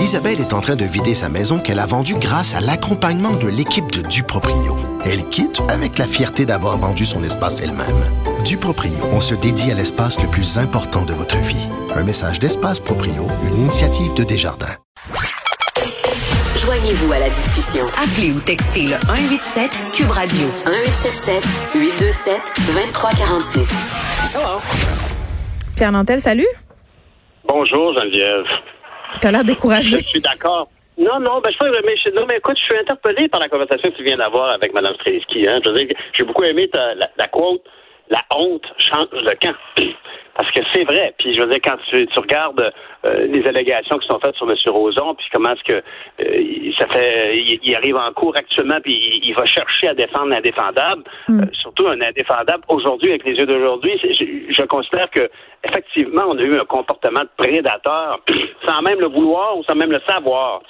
Isabelle est en train de vider sa maison qu'elle a vendue grâce à l'accompagnement de l'équipe de Duproprio. Elle quitte avec la fierté d'avoir vendu son espace elle-même. Duproprio, on se dédie à l'espace le plus important de votre vie. Un message d'Espace Proprio, une initiative de Desjardins. Joignez-vous à la discussion. Appelez ou textez le 187 Cube Radio 1877 827 2346. Hello. Pierre Nantel, salut. Bonjour Geneviève. T'as l'air découragé. Je suis d'accord. Non, non, ben, je, mais, je, non, mais écoute, je suis interpellé par la conversation que tu viens d'avoir avec Mme Streliski. Hein. Je veux dire, j'ai beaucoup aimé ta, la, la quote La honte change de camp. Parce que c'est vrai. Puis je veux dire, quand tu, tu regardes euh, les allégations qui sont faites sur M. Roson, puis comment est-ce que euh, ça fait, il, arrive en cours actuellement, puis il, va chercher à défendre l'indéfendable, Mm. euh, surtout un indéfendable aujourd'hui avec les yeux d'aujourd'hui. je considère que effectivement, on a eu un comportement de prédateur, sans même le vouloir ou sans même le savoir.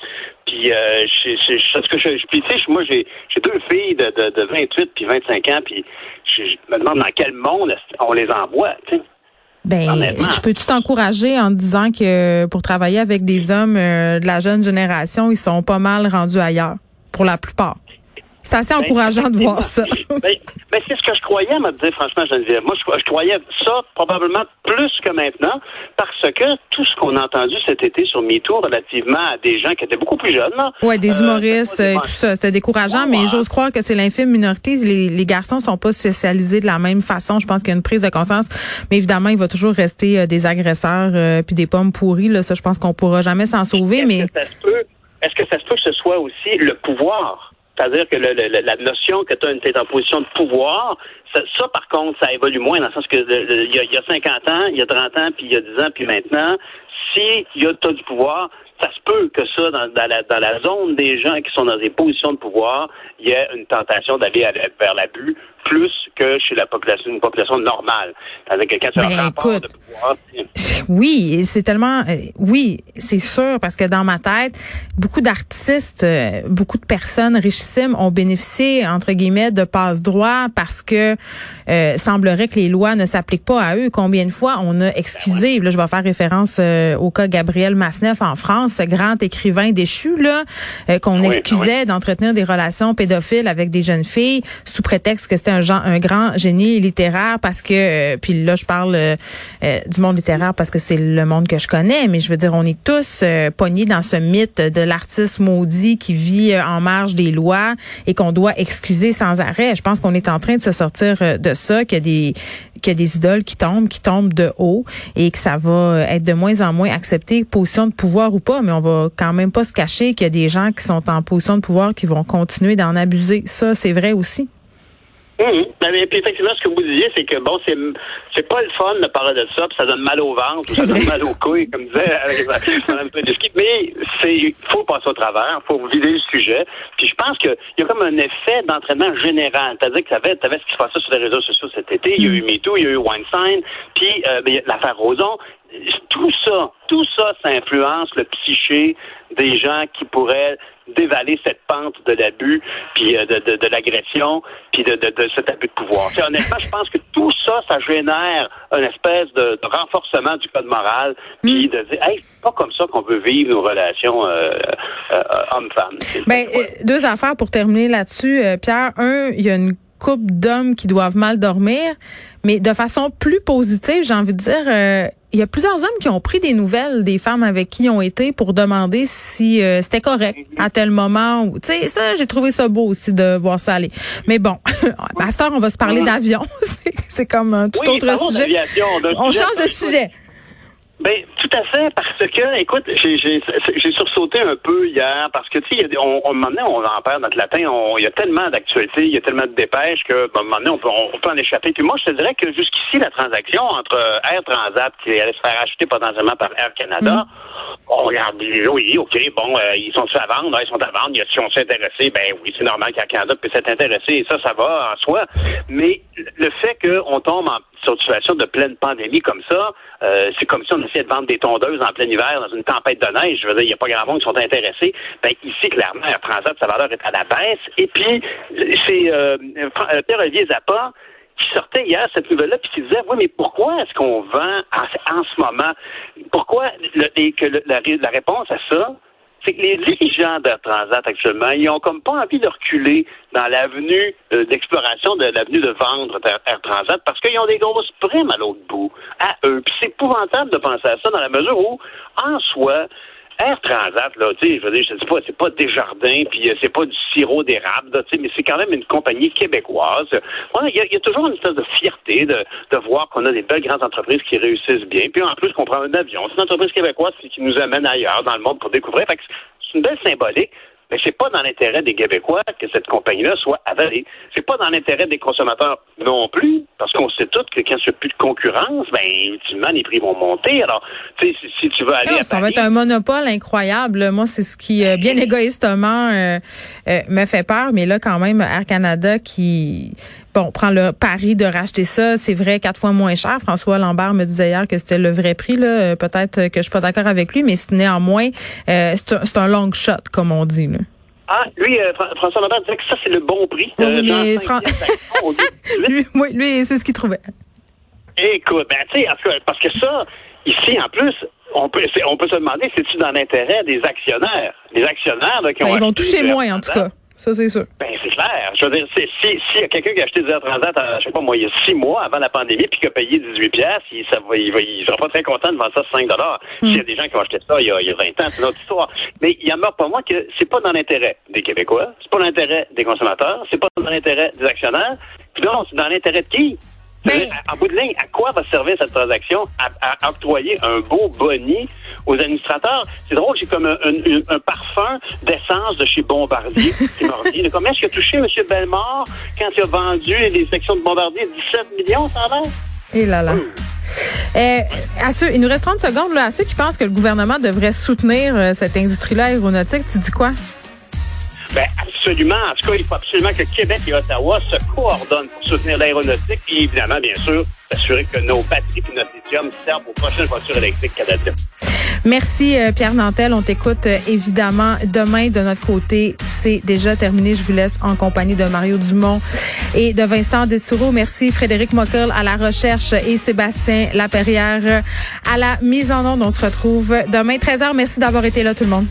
Puis, euh, je, je, que je, puis, tu sais, moi, j'ai, j'ai deux filles de, de, de 28 puis 25 ans, puis je, je me demande dans quel monde on les envoie, tu sais. Ben, je peux-tu t'encourager en te disant que pour travailler avec des hommes euh, de la jeune génération, ils sont pas mal rendus ailleurs, pour la plupart? C'est assez Ben, encourageant de voir ça. ben, ben, c'est ce que je croyais, me dire franchement, Geneviève. Moi, je, je croyais ça probablement plus que maintenant, parce que tout ce qu'on a entendu cet été sur MeToo relativement à des gens qui étaient beaucoup plus jeunes, Ouais, des euh, humoristes et pas tout ça, c'était décourageant, Ouais, mais ouais. j'ose croire que c'est l'infime minorité. Les, les garçons sont pas socialisés de la même façon. Je pense qu'il y a une prise de conscience, mais évidemment, il va toujours rester euh, des agresseurs euh, puis des pommes pourries. Là, ça, je pense qu'on pourra jamais s'en sauver. Est-ce Mais que ça se peut, est-ce que ça se peut que ce soit aussi le pouvoir? C'est-à-dire que le- la notion que tu es en position de pouvoir, ça, par contre, ça évolue moins dans le sens que il y, y a 50 ans, il y a 30 ans, puis il y a 10 ans, puis maintenant, si il y a t'as du pouvoir, ça se peut que ça, dans, dans la, dans la zone des gens qui sont dans des positions de pouvoir, il y ait une tentation d'aller vers l'abus plus que chez la population, une population normale. C'est-à-dire que quand tu Ben, écoute. de pouvoir, Oui, c'est tellement euh, oui, c'est sûr parce que dans ma tête, beaucoup d'artistes, euh, beaucoup de personnes richissimes ont bénéficié entre guillemets de passe droit parce que euh, semblerait que les lois ne s'appliquent pas à eux. Combien de fois on a excusé, là je vais faire référence euh, au cas Gabriel Masneff en France, ce grand écrivain déchu là euh, qu'on Oui, excusait d'entretenir des relations pédophiles avec des jeunes filles sous prétexte que c'était un genre un grand génie littéraire parce que euh, puis là je parle euh, euh, du monde littéraire parce que c'est le monde que je connais mais je veux dire on est tous euh, pognés dans ce mythe de l'artiste maudit qui vit en marge des lois et qu'on doit excuser sans arrêt. Je pense qu'on est en train de se sortir de ça qu'il y a des qu'il y a des idoles qui tombent qui tombent de haut et que ça va être de moins en moins accepté position de pouvoir ou pas mais on va quand même pas se cacher qu'il y a des gens qui sont en position de pouvoir qui vont continuer d'en abuser ça c'est vrai aussi Mhm. Ben, Et puis effectivement, ce que vous disiez, c'est que bon, c'est c'est pas le fun de parler de ça, puis ça donne mal au ventre, ça donne mal aux couilles, comme disait Mme Pedeschi. Mais c'est faut passer au travers, faut vider le sujet. Puis je pense qu'il y a comme un effet d'entraînement général. C'est-à-dire que tu avais, ce qui se passait sur les réseaux sociaux cet été, il y a eu MeToo, il y a eu Weinstein, puis euh, ben, il y a l'affaire Roson. Tout ça, tout ça, ça influence le psyché des gens qui pourraient dévaler cette pente de l'abus, puis euh, de, de, de l'agression, puis de, de, de cet abus de pouvoir. T'sais, honnêtement, je pense que tout ça, ça génère une espèce de, de renforcement du code moral, puis de dire, hey, c'est pas comme ça qu'on veut vivre nos relations euh, euh, hommes-femmes. C'est- Ben, euh, deux affaires pour terminer là-dessus, euh, Pierre. Un, il y a une couple d'hommes qui doivent mal dormir, mais de façon plus positive, j'ai envie de dire, euh, il y a plusieurs hommes qui ont pris des nouvelles des femmes avec qui ils ont été pour demander si euh, c'était correct à tel moment. Tu sais, ça, j'ai trouvé ça beau aussi de voir ça aller. Mais bon, à cette heure, on va se parler Mhm. d'avion. C'est- comme un tout Oui, autre sujet. On sujet change de sujet. Ben, tout à fait, parce que, écoute, j'ai, sursauté un peu hier, parce que, tu sais, il y a on, on, un moment donné, on en perd notre latin, on- il y a tellement d'actualités, il y a tellement de dépêches que, ben, à un moment donné, on peut, on peut en échapper. Puis moi, je te dirais que jusqu'ici, la transaction entre euh, Air Transat, qui allait se faire acheter potentiellement par Air Canada, on regarde, oui, OK, bon, euh, ils sont à vendre, Ouais, ils sont à vendre, ils sont intéressés, ben oui, c'est normal qu'Air Canada puisse être intéressé, et ça, ça va en soi. Mais le fait qu'on tombe en situation de pleine pandémie comme ça, euh, c'est comme si on essayait de vendre des tondeuses en plein hiver dans une tempête de neige. Je veux dire, il n'y a pas grand monde qui sont intéressés. Ben, ici, clairement, Air Transat, sa valeur est à la baisse. Et puis, c'est euh, Fra- euh, Pierre-Olivier Zappa qui sortait hier cette nouvelle-là, puis qui disait, oui, mais pourquoi est-ce qu'on vend en, en ce moment? Pourquoi et que la réponse à ça, c'est que les dirigeants d'Air Transat actuellement, ils ont comme pas envie de reculer dans l'avenue euh, d'exploration de l'avenue de vendre Air, Transat parce qu'ils ont des grosses primes à l'autre bout, à eux. Puis c'est épouvantable de penser à ça dans la mesure où, en soi, Air Transat, là, tu sais, je veux dire, je sais pas, c'est pas Desjardins, puis euh, c'est pas du sirop d'érable, tu sais, mais c'est quand même une compagnie québécoise. Il y, a toujours une espèce de fierté de, de voir qu'on a des belles grandes entreprises qui réussissent bien, puis en plus qu'on prend un avion. C'est une entreprise québécoise qui nous amène ailleurs dans le monde pour découvrir. Fait que c'est une belle symbolique. Mais c'est pas dans l'intérêt des Québécois que cette compagnie-là soit avalée. C'est pas dans l'intérêt des consommateurs non plus, parce qu'on sait tous que quand il n'y a plus de concurrence, ben, ultimement, les prix vont monter. Alors, tu sais, si, tu veux aller à Ça va être un monopole incroyable. Moi, c'est ce qui, euh, bien égoïstement, euh, euh, me fait peur. Mais là, quand même, Air Canada qui bon, prend le pari de racheter ça. C'est vrai, quatre fois moins cher. François Lambert me disait hier que c'était le vrai prix. Là. Euh, peut-être que je suis pas d'accord avec lui, mais néanmoins, euh, c'est un, long shot, comme on dit. Là. Ah, lui, euh, François Lambert disait que ça, c'est le bon prix. lui, oui, lui, c'est ce qu'il trouvait. Écoute, ben, tu sais, parce que ça, ici, en plus, on peut, on peut se demander, c'est-tu dans l'intérêt des actionnaires? Les actionnaires qui ben, Ils vont toucher moins, en tout cas. Ça, c'est sûr. Ben, c'est clair. Je veux dire, si, s'il y a quelqu'un qui a acheté des Air Transat, je sais pas moi, il y a six mois avant la pandémie, puis qui a payé 18 pièces, il, ça va, il, va, il sera pas très content de vendre ça 5 dollars. Hmm. S'il y a des gens qui ont acheté ça il y a, il y a 20 ans, c'est une autre histoire. Mais il y en a pas moi que c'est pas dans l'intérêt des Québécois, c'est pas dans l'intérêt des consommateurs, c'est pas dans l'intérêt des actionnaires, puis non, c'est dans l'intérêt de qui? En bout de ligne, à quoi va servir cette transaction? À, octroyer un beau boni aux administrateurs? C'est drôle, j'ai comme un, parfum d'essence de chez Bombardier qui m'a dit. Combien est-ce qu'il a touché, M. Bellemare, quand il a vendu les sections de Bombardier? 17 millions, ça va? Et là là. Euh, à ceux, il nous reste 30 secondes. Là, à ceux qui pensent que le gouvernement devrait soutenir euh, cette industrie-là aéronautique, tu dis quoi? Ben absolument. En tout cas, il faut absolument que Québec et Ottawa se coordonnent pour soutenir l'aéronautique et évidemment, bien sûr, s'assurer que nos batteries et notre lithium servent aux prochaines voitures électriques canadiennes. Merci euh, Pierre Nantel. On t'écoute euh, évidemment demain de notre côté. C'est déjà terminé. Je vous laisse en compagnie de Mario Dumont et de Vincent Dessoureau. Merci Frédéric Mockel à la recherche et Sébastien Laperrière à la mise en onde. On se retrouve demain 13h. Merci d'avoir été là tout le monde.